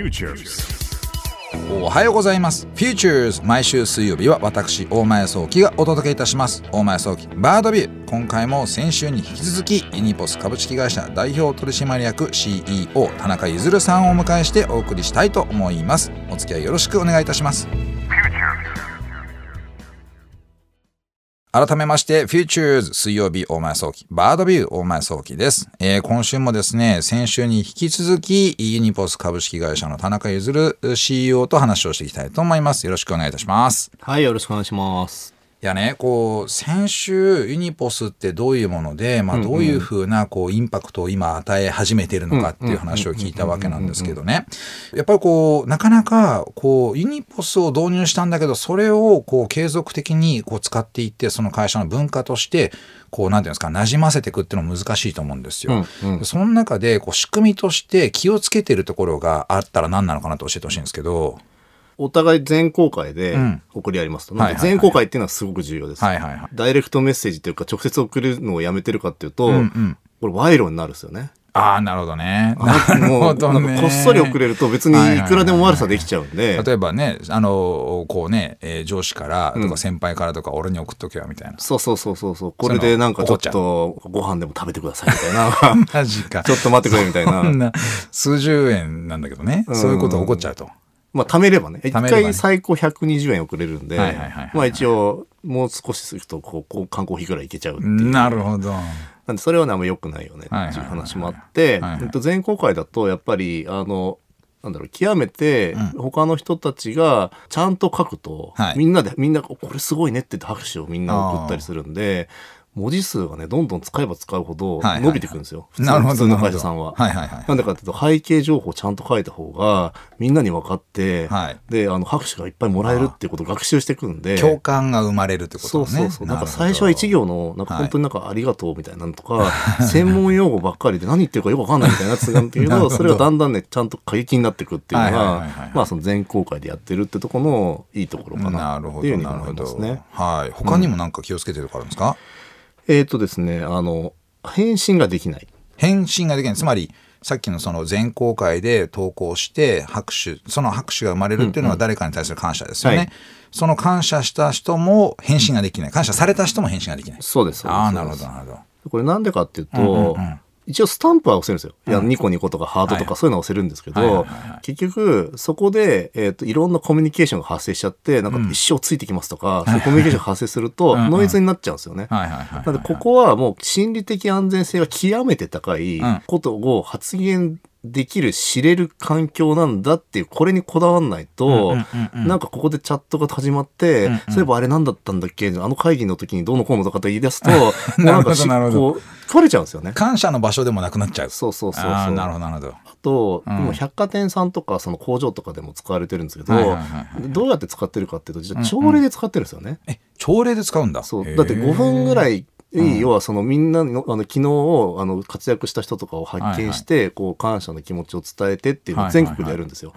Futures. おはようございます。Futures 毎週水曜日は私、大前創希がお届けいたします。大前創希バードビュー。今回も先週に引き続き、ユニポス株式会社代表取締役 CEO 田中弦さんをお迎えしてお送りしたいと思います。お付き合いよろしくお願いいたします。改めまして、 Futures 水曜日大前創希、バードビュー大前創希です。えー今週もですね、先週に引き続き、ユニポス株式会社の田中譲 CEO と話をしていきたいと思います。よろしくお願いいたします。はい、よろしくお願いします。いやね、こう、先週、ユニポスってどういうもので、まあ、どういうふうな、こう、インパクトを今与え始めているのかっていう話を聞いたわけなんですけどね。やっぱりこう、なかなか、こう、ユニポスを導入したんだけど、それを、こう、継続的に、こう、使っていって、その会社の文化として、こう、なんていうんですか、馴染ませていくっていうのは難しいと思うんですよ。うんうんその中で、こう、仕組みとして気をつけてるところがあったら何なのかなと教えてほしいんですけど。お互い全公開でうん送り合いますと。なんで全公開っていうのはすごく重要です。ダイレクトメッセージっていうか、直接送るのをやめてるかっていうと、うんうん。これ賄賂になるんですよね。ああ、なるほどね。もう、こっそり送れると別にいくらでも悪さできちゃうんで、例えばね、あの、こうね、えー上司からとうんか先輩からとか俺に送っとけよみたいな。そうそうそうそうそう、これでなんかちょっとご飯でも食べてくださいみたいな、マジか。ちょっと待ってくれみたいな。な数十円なんだけどね、うんそういうこと起こっちゃうと。まあ、貯めればね。一回最高120円送れるんで、まあ一応、もう少しすると、こう、ーヒーぐらいいけちゃうっていう。なるほど。なんでそれはねあんま良くないよねってはいう話もあって全公開だとやっぱりあのなんだろう極めて他の人たちがちゃんと書くと、はいみんなでみんなこれすごいねって拍手をみんな送ったりするんで文字数がねどんどん使えば使うほどはいはいはい伸びていくんですよ、普通なるほど。普通の会社さんは。はいはいはい。なんでかっていうと背景情報をちゃんと書いた方がみんなに分かって、はいであの拍手がいっぱいもらえるっていうことを学習していくんで共感が生まれるってことそうね。そうそう。なんか最初は一行の、なんかはい本当になんかありがとうみたいなのとか、専門用語ばっかりで何言ってるかよくわかんないみたいなやつ なんだけど、それがだんだんね、ちゃんと過激になっていくっていうのはいはいはいはいはい、がまあその全公開でやってるってところのいいところかななるほど、っていうふうに思なるほど。いますね。はい。他にもなんか気をつけてるとこあるんですか、えっとですね、あの、返信ができない。返信ができない。つまり、さっきのその全公開で投稿して拍手、その拍手が生まれるっていうのは誰かに対する感謝ですよね。はいその感謝した人も返信ができない。感謝された人も返信ができない。そうです。そうですああ、なるほど、なるほど。これなんでかっていうと、うんうんうん一応スタンプは押せるんですよ。いや、ニコニコとかハートとはいかそういうのは押せるんですけど、結局、そこで、えっ、と、いろんなコミュニケーションが発生しちゃって、なんか一生ついてきますとか、そういうコミュニケーションが発生すると、ノイズになっちゃうんですよね。なので、ここはもう心理的安全性が極めて高いうん。ことを発言できる、知れる環境なんだっていう、これにこだわんないと、うんうんうんうんなんかここでチャットが始まって、うんうんそういえばあれなんだったんだっけ？あの会議の時にどうのこうのとかって言い出すと、もうなんかこう、取れちゃうんですよね。感謝の場所でもなくなっちゃう。そうそうそうそう。なるほど、なるほど。あと、うん今百貨店さんとかその工場とかでも使われてるんですけど、どうやって使ってるかっていうと、実は朝礼で使ってるんですよね。え、朝礼で使うんだ。そう。だって5分ぐらい、要はそのみんなのあの昨日をあの活躍した人とかを発見して、こう感謝の気持ちを伝えてっていうのを全国でやるんですよ。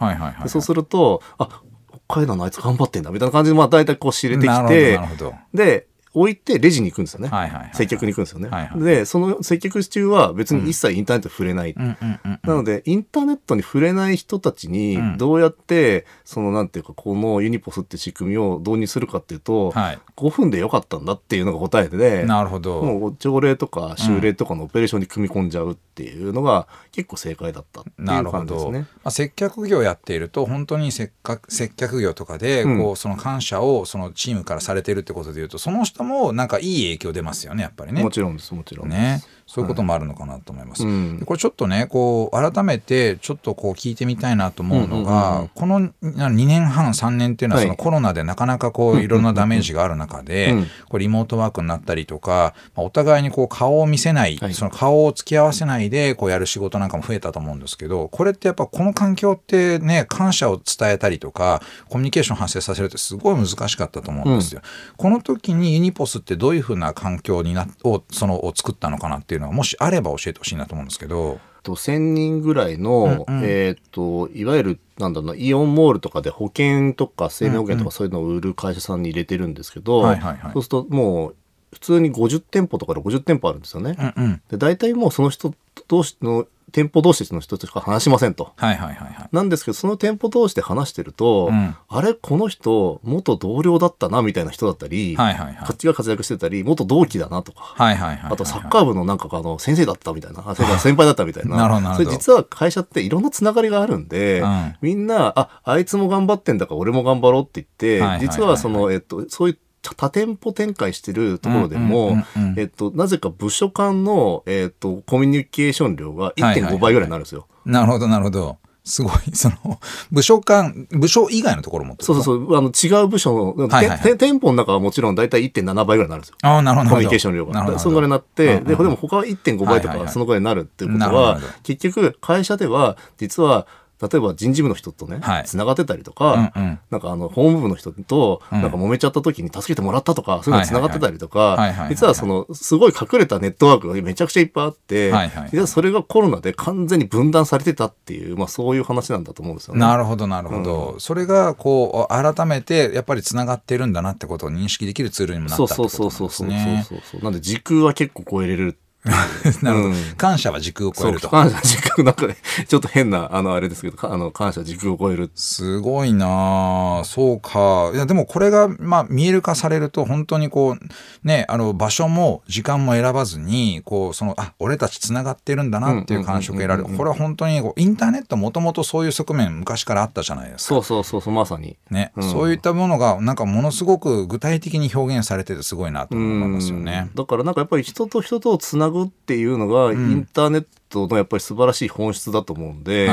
そうすると、あ北海道のあいつ頑張ってんだみたいな感じで、まあ大体こう知れてきてなる、ほど。で、置いてレジに行くんですよね。はいはいはい接客に行くんですよね。はいはいで、その接客中は別に一切インターネット触れない。うん。なので、インターネットに触れない人たちにうん、どうやって、その、なんていうか、このユニポスって仕組みを導入するかっていうと、はい。5分でよかったんだっていうのが答えで、なるほど。もう条例とか修例とかのオペレーションに組み込んじゃうっていうのが結構正解だったっていうなるほど、感じですね。まあ、接客業やっていると本当に接客接客業とかでうんこうその感謝をそのチームからされてるってことでいうとその人もなんかいい影響出ますよねやっぱりねも。ちろんです、もちろんです。ねそういうこともあるのかなと思います。うんでこれちょっとねこう改めてちょっとこう聞いてみたいなと思うのが、うんうんうんうんこの2年半3年っていうのははいそのコロナでなかなかこういろんなダメージがある中で、うんこうリモートワークになったりとか、まあお互いにこう顔を見せない、はいその顔を付き合わせないでこうやる仕事なんかも増えたと思うんですけどこれってやっぱこの環境ってね感謝を伝えたりとかコミュニケーション発生させるってすごい難しかったと思うんですよ。この時にユニポスってどういうふうな環境になをそのを作ったのかなっていうのはもしあれば教えてほしいなと思うんですけど。と1000人ぐらいの、うんうんえっ、といわゆるなんだろうなイオンモールとかで保険とか生命保険とかそういうのを売る会社さんに入れてるんですけど、そうするともう普通に50店舗とかで50店舗あるんですよね。うんうんで大体もうその人同士の店舗同士の人としか話しませんと。はいはいはいはい。なんですけど、その店舗同士で話してると、うんあれ、この人、元同僚だったな、みたいな人だったり、はいはいはいこっちが活躍してたり、元同期だなとか、はいはいはいはい。あとサッカー部のなんかあの先生だったみたいな、あそれから先輩だったみたいな。なるほどなるほどそれ実は会社っていろんなつながりがあるんで、うんみんな、あ、あいつも頑張ってんだから俺も頑張ろうって言って、はいはいはいはい実はその、えっと、そういう多店舗展開してるところでも、えっと、なぜか部署間の、えっと、コミュニケーション量がはいはいはい1.5倍ぐらいになるんですよ。なるほどなるほど。すごい、その、部署間、部署以外のところもそうそうそう、あの、違う部署の、はいはいはい店舗の中はもちろん大体1.7倍ぐらいになるんですよ。ああ、なるほど。コミュニケーション量が。なるほど。そのぐらいになって、うんうんで、でも他は1.5倍とか、そのぐらいになるっていうことは結局、会社では、実は、例えば人事部の人とねはい、つながってたりとかうんうん、なんかあの、法務部の人と、うんなんか揉めちゃった時に助けてもらったとか、そういうのつながってたりとか実はその、すごい隠れたネットワークがめちゃくちゃいっぱいあってはいはいはい、実はそれがコロナで完全に分断されてたっていう、まあそういう話なんだと思うんですよね。なるほどなるほど、それがこう改めてやっぱりつながってるんだなってことを認識できるツールにもなったそうってことそうそうなんですね。そうそうそうそう。なんで時空は結構超えれる。なるほど、うん感謝は時空を超えると。感謝時空なんかね、ちょっと変な、あの、あれですけど、かあの、感謝時空を超える。すごいなあそうか。いや、でもこれが、まあ、見える化されると、本当にこう、ね、あの、場所も時間も選ばずに、こう、その、あ、俺たち繋がってるんだなっていう感触を得られる。これは本当にこう、インターネットもともとそういう側面昔からあったじゃないですか。そうそうそうそう、まさに。ね、うんそういったものが、なんかものすごく具体的に表現されててすごいなと思いますよね。だからなんかやっぱり人と人とをつなぐっていうのが、インターネットのやっぱり素晴らしい本質だと思うんで、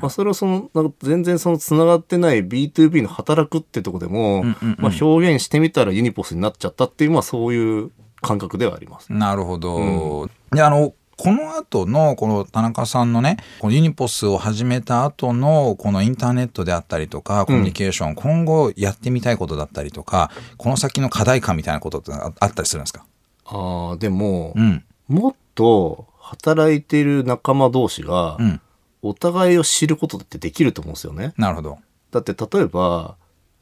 まあ、それをそのなんか全然そのつながってない B2B の働くってとこでも、うんうんうんまあ、表現してみたらユニポスになっちゃったっていう、まあ、そういう感覚ではあります。なるほど。で、あの、この後の、この田中さんのね、このユニポスを始めた後の、このインターネットであったりとか、コミュニケーション、今後やってみたいことだったりとか、この先の課題感みたいなことってああったりするんですか？ああ、でも、うん。もっと働いている仲間同士が、うん。お互いを知ることってできると思うんですよね。なるほど。だって例えば、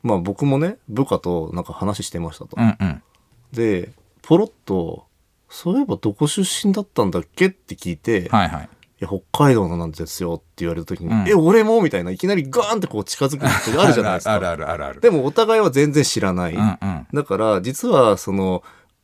まあ僕もね、部下となんか話してましたと。うんうん。で、ポロッと、そういえばどこ出身だったんだっけって聞いて、はいはい。いや、北海道のなんですよって言われた時に、うんえ、俺もみたいな、いきなりガーンってこう近づく人があるじゃないですか。あるあるあるある。でもお互いは全然知らない。うんうん。だから、実は、その、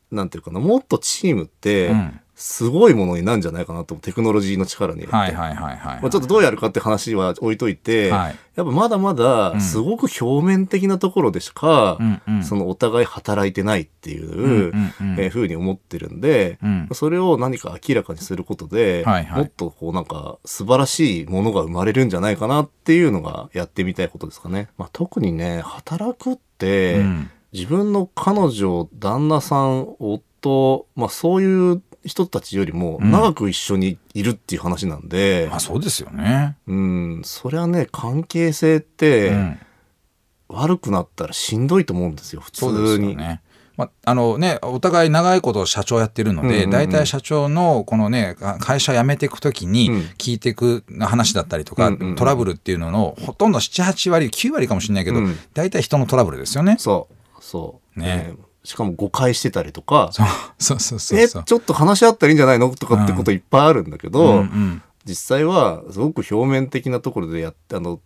なんていうかな、もっとチームってうん、すごいものになるんじゃないかなとテクノロジーの力によって。はいはいはいはい。まあ、ちょっとどうやるかって話は置いといて、はい。やっぱまだまだん。すごく表面的なところでしか、そのお互い働いてないっていう、えーふうに思ってるんで、うん。それを何か明らかにすることで、はいはい。もっとこうなんか素晴らしいものが生まれるんじゃないかなっていうのがやってみたいことですかね。まあ、特にね、働くって、うん。自分の彼女、旦那さん、夫、まあそういう人たちよりもうん長く一緒にいるっていう話なんで、まあそうですよね。うん、それはね、関係性って、うん。悪くなったらしんどいと思うんですよ、普そうです通に。よね。まあ、あのね、お互い長いこと社長やってるので、大体社長のこのね、会社辞めていくときにうん聞いていく話だったりとか、トラブルっていうののほとんど7、8割、9割かもしれないけど、うん大体人のトラブルですよね。そう、そう。ねえーしかも誤解してたりとか、そうそうそうそうえ。ちょっと話し合ったらいいんじゃないのとかってこといっぱいあるんだけど、うんうん実際はすごく表面的なところでやって、あの、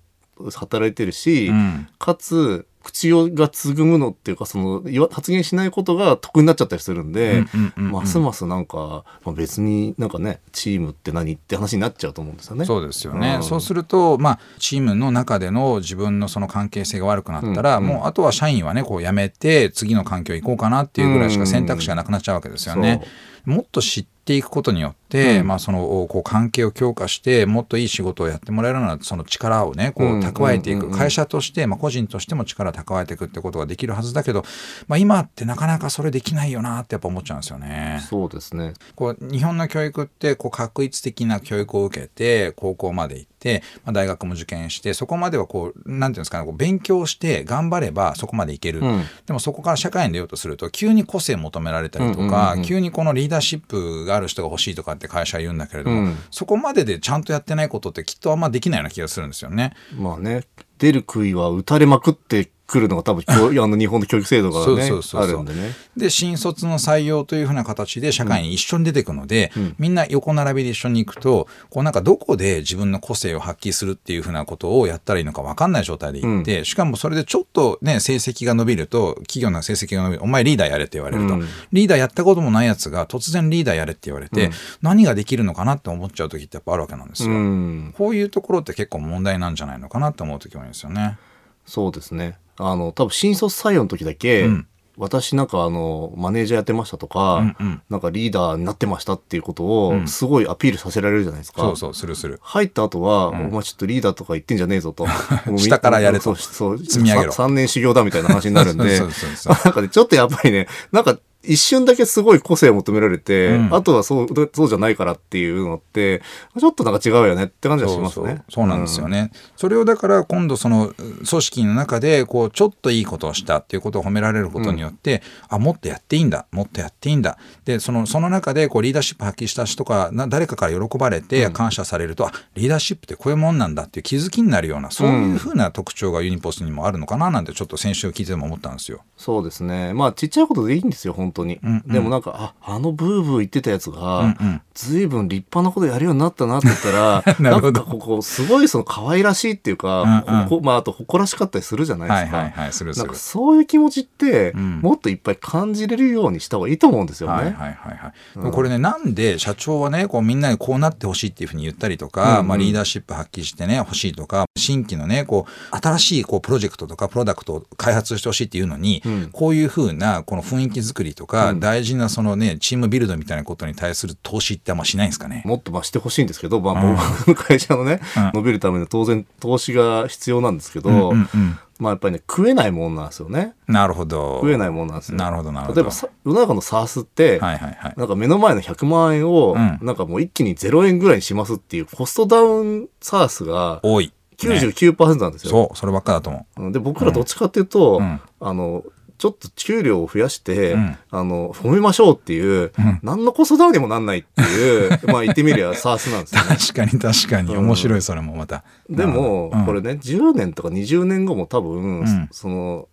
働いてるし、うんかつ、口がつぐむのっていうか、その、発言しないことが得になっちゃったりするんで、うんうんうんうんますますなんか、まあ、別になんかね、チームって何って話になっちゃうと思うんですよね。そうですよね、うん。そうすると、まあ、チームの中での自分のその関係性が悪くなったら、うん。うんもうあとは社員はねこう辞めて次の環境行こうかなっていうぐらいしか選択肢がなくなっちゃうわけですよね。もっと知っていくことによって、うん。まあ、そのこう関係を強化してもっといい仕事をやってもらえるようなその力をねこう蓄えていく、会社として、まあ、個人としても力を蓄えていくってことができるはずだけど、まあ、今ってなかなかそれできないよなってやっぱ思っちゃうんですよね。そうですね。こう日本の教育ってこう確一的な教育を受けて高校まで行って、まあ、大学も受験してそこまではこうなんていうんですかねこう勉強して頑張ればそこまでいける、うん。でもそこから社会に出ようとすると急に個性求められたりとか、急にこのリーダーシップがある人が欲しいとかって会社は言うんだけれども、うんそこまででちゃんとやってないことってきっとあんまできないような気がするんですよね。まあね、出る杭は打たれまくってくるのが多分教 あの日本の教育制度がねあるんでね。で新卒の採用というふうな形で社会に一緒に出てくので、うん。みんな横並びで一緒に行くとこうなんかどこで自分の個性を発揮するっていうふうなことをやったらいいのか分かんない状態で行って、しかもそれでちょっとね成績が伸びると企業の成績が伸びるお前リーダーやれって言われると、うん。リーダーやったこともないやつが突然リーダーやれって言われて、うん。何ができるのかなって思っちゃう時ってやっぱあるわけなんですよ。うん、こういうところって結構問題なんじゃないのかなって思う時もあるんですよね。そうですね。あの多分新卒採用の時だけ、うん私なんかあのマネージャーやってましたとか、うんうんなんかリーダーになってましたっていうことうんをすごいアピールさせられるじゃないですか。そうそうするする。入った後は、んお前ちょっとリーダーとか言ってんじゃねえぞと。下からやれとそうそう積み上げろさ3年修行だみたいな話になるんで、そうそうそうなんかね、ちょっとやっぱりね、なんか一瞬だけすごい個性を求められて、うん。あとはそう、そうじゃないからっていうのって、ちょっとなんか違うよねって感じはしますね。そうなんですよね、それをだから今度その組織の中でこうちょっといいことをしたっていうことを褒められることによって、あもっとやっていいんだ。もっとやっていいんだ。でそのその中でこうリーダーシップ発揮した人かな誰かから喜ばれて感謝されると、あリーダーシップってこういうもんなんだっていう気づきになるようなそういうふうな特徴がユニポスにもあるのかななんてちょっと先週聞いてても思ったんですよ。そうですね。まあちっちゃいことでいいんですよ、本当に。うんうん。でもなんか、あ、あのブーブー言ってたやつうんが、うん。ずいぶん立派なことやるようになったなって言ったら、なんかここ、すごいその可愛らしいっていうか、うんうん。まああと誇らしかったりするじゃないですか。はいはいはいするするなんか。そういう気持ちって、うん。もっといっぱい感じれるようにした方がいいと思うんですよね。はいはいはいはい、うん。これねなんで社長はねこうみんなにこうなってほしいっていうふうに言ったりとか、うんうん。まあ、リーダーシップ発揮してね欲しいとか新規のねこう新しいこうプロジェクトとかプロダクトを開発してほしいっていうのに、うん。こういうふうなこの雰囲気作りとか、うん大事なそのねチームビルドみたいなことに対する投資ってあんましないんですかね？もっとまあしてほしいんですけど、まあ、うん僕の会社のね、うん伸びるために当然投資が必要なんですけど、うんうんうんまあやっぱりね、食えないもんなんですよね。なるほど。食えないもんなんですよ。なるほどなるほど。例えばさ、世の中の SARS って、はいはいはい。なんか目の前の100万円を、うんなんかもう一気に0円ぐらいにしますっていうコストダウン SARS が多い。ね99%なんですよ。そうそればっかだと思うんで、僕らどっちかっていうと、うんあの、ちょっと給料を増やして、うんあの、褒めましょうっていう、うん何のコストダウンにもなんないっていう、まあ言ってみりゃ SARS なんです。ね。確かに確かにうん面白いそれもまた。でも、うんこれね、10年とか20年後も多分、んその、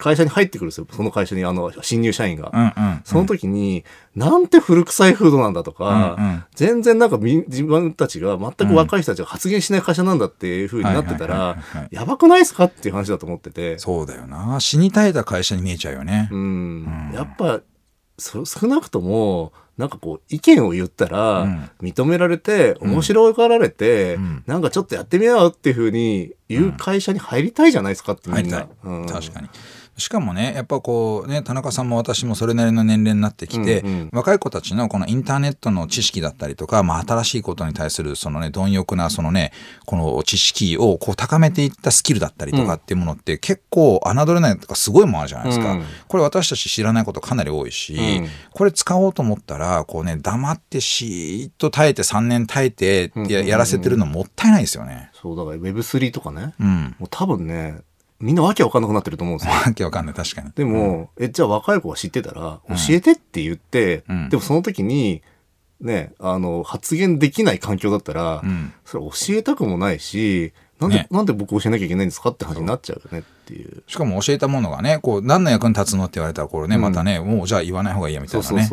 会社に入ってくるんですよ。その会社に、あの、新入社員が。うんうん。その時に、なんて古臭い風土なんだとか、うんうん。全然なんかみ自分たちが全く若い人たちが発言しない会社なんだっていう風になってたらやばくないですかっていう話だと思ってて。そうだよな。死に絶えた会社に見えちゃうよね、うん。うん。やっぱそ少なくともなんかこう意見を言ったらうん。認められて面白がられて、うん。なんかちょっとやってみようっていうふうに言う会社に入りたいじゃないですかってみんな。入りたい、うん。確かにしかもねやっぱこうね田中さんも私もそれなりの年齢になってきて、うんうん。若い子たちのこのインターネットの知識だったりとか、まあ、新しいことに対するそのね貪欲なそのねこの知識をこう高めていったスキルだったりとかっていうものって結構侮れないとかすごいもんあるじゃないですか、うん。これ私たち知らないことかなり多いし、うん。これ使おうと思ったらこうね黙ってしーっと耐えて3年耐えてやらせてるのもったいないですよね。そうだから Web3 とかね、うん。もう多分ねみんなわけわかんなくなってると思うんですよ。わけわかんない確かに。でも、え、じゃあ若い子が知ってたら、教えてって言って、うん。でもその時に、ね、あの、発言できない環境だったら、うん。それ教えたくもないし、なんで、ね。なんで僕教えなきゃいけないんですかって話になっちゃうよねっていう。しかも教えたものがね、こう、何の役に立つのって言われたら、これね、うんまたね、もうじゃあ言わない方がいいやみたいうなね。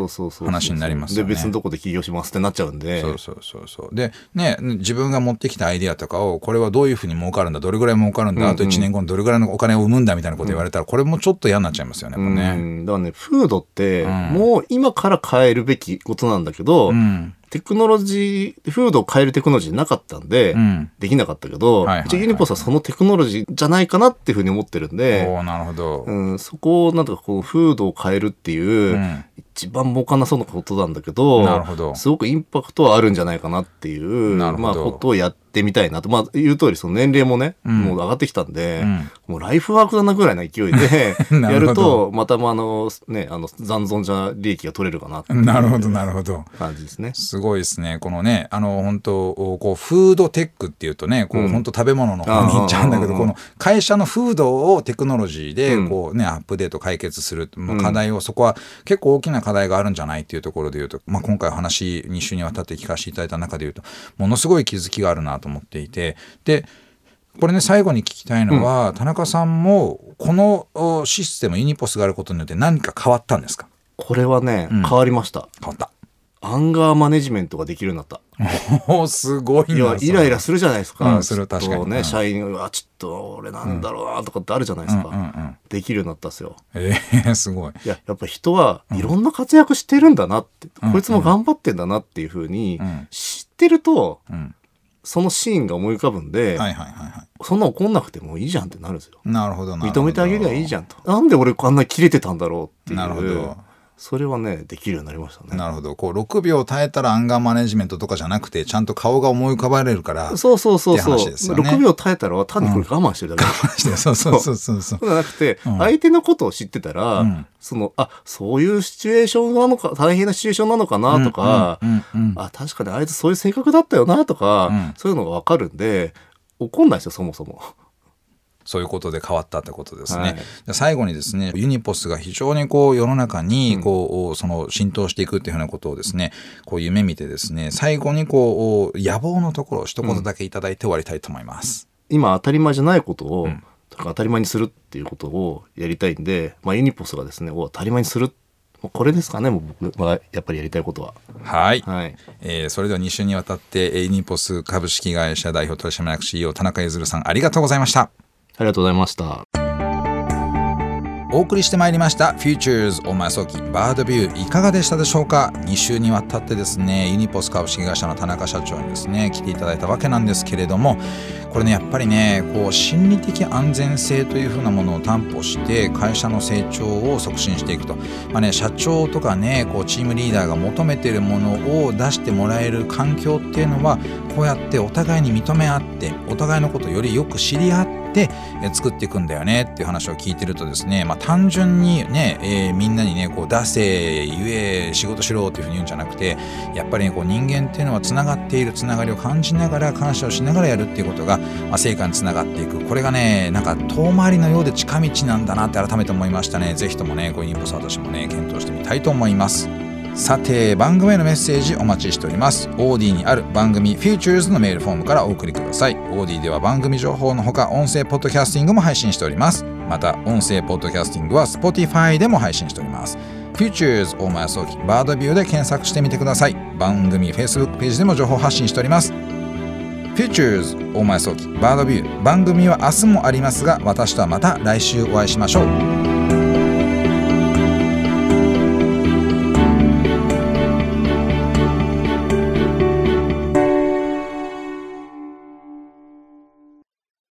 話になりますよねで、別のとこで起業しますってなっちゃうんで。そうそうそうそう。で、ね、自分が持ってきたアイディアとかを、これはどういうふうに儲かるんだ、どれぐらい儲かるんだ、うんうんあと1年後にどれぐらいのお金を生むんだみたいなこと言われたら、これもちょっと嫌になっちゃいますよね、うね。ん。だからね、フードって、うんもう今から変えるべきことなんだけど、うん。テクノロジー、フードを変えるテクノロジーなかったんで、うん。できなかったけど、はいはいはい一応ユニポスはそのテクノロジーじゃないかなっていうふうに思ってるんで、なるほど。うん、そこをなんとかこう風土を変えるっていう、うん一番儲かんなそうなことなんだけどなるほどすごくインパクトはあるんじゃないかなっていうなるほどまあ、ことをやってみたいなと。まあ言う通りその年齢もね、うん。もう上がってきたんで、うん。もうライフワークだなぐらいの勢いでな やるとまたまああのねあの残存じゃ利益が取れるかなってなるほど、なるほど。感じですね。すごいですね。このね、あの、本当こう、フードテックっていうとね、こう、うん。本当食べ物の方に行っちゃうんだけど、この会社のフードをテクノロジーで、うん。こうね、アップデート解決する、もう課題を、そこは結構大きな課題があるんじゃないっていうところで言うと、まあ、今回お話2週にわたって聞かせていただいた中で言うと、ものすごい気づきがあるなと思っていて、で、これね最後に聞きたいのは、田中さんもこのおシステムユニポスがあることによって何か変わったんですか？これはね、うん。変わりました。変わった。アンガーマネジメントができるようになった。おーすごいなイライラするじゃないですか。うんする確かに。うん。社員が、あちょっと俺なんだろうなとかってあるじゃないですか。うんうんうん。できるようになったんですよ。えー、すごい。いや、やっぱ人はいろんな活躍してるんだなって、うん。こいつも頑張ってんだなっていうふうにうん。知ってると、うんそのシーンが思い浮かぶんで、はいはいはいはそんな怒んなくてもいいじゃんってなるんですよ。いなるほど認めてあげりゃいいじゃんと。なんで俺こんな切れてたんだろうっていう。なるほどそれはね、できるようになりましたね。なるほどこう6秒耐えたらアンガーマネジメントとかじゃなくてちゃんと顔が思い浮かばれるからそうそうそうそう。ね6秒耐えたら単にこれ我慢してるだけ。そうそうそうそうそうそうじゃなくて、うん相手のことを知ってたら、うんその、あ、そういうシチュエーションなのか、大変なシチュエーションなのかなとか、うんうんうんあ、確かにあいつそういう性格だったよなとか、うんそういうのがわかるんで、怒んないですよ、そもそも。そういうことで変わったってことですね。はいで最後にですね、ユニポスが非常にこう世の中にこう、その浸透していくっていうふうなことをですね、こう夢見てですね、最後にこう野望のところを一言だけいただいて終わりたいと思います。今当たり前じゃないことを、んとか当たり前にするっていうことをやりたいんで、まあ、ユニポスがですね、を当たり前にする。これですかね、もう僕はやっぱりやりたいことは。はい。はい。えーそれでは2週にわたって、えーユニポス株式会社代表取締役 CEO 田中譲さんありがとうございました。ありがとうございました。お送りしてまいりました。Futures お前早期バードビューいかがでしたでしょうか？2週にわたってですねユニポス株式会社の田中社長にですね来ていただいたわけなんですけれどもこれねやっぱりねこう心理的安全性というふうなものを担保して会社の成長を促進していくと、まあね、社長とかねこうチームリーダーが求めているものを出してもらえる環境っていうのはこうやってお互いに認め合ってお互いのことをよりよく知り合ってえ作っていくんだよねっていう話を聞いてるとですね、まあ、単純にね、えーみんなにねこう出せ言え仕事しろっていうふうに言うんじゃなくてやっぱりねこう人間っていうのはつながっているつながりを感じながら感謝をしながらやるっていうことが、ま、成果につながっていく。これがねなんか遠回りのようで近道なんだなって改めて思いましたね。ぜひともねこういうインポス私もね検討してみたいと思います。さて番組へのメッセージお待ちしております。OD にある番組 Futures のメールフォームからお送りください。OD では番組情報のほか音声ポッドキャスティングも配信しております。また音声ポッドキャスティングは Spotify でも配信しております。Futures 大前早期バードビューで検索してみてください。番組 Facebook ページでも情報発信しております。Futures 大前早期バードビュー。番組は明日もありますが私とはまた来週お会いしましょう。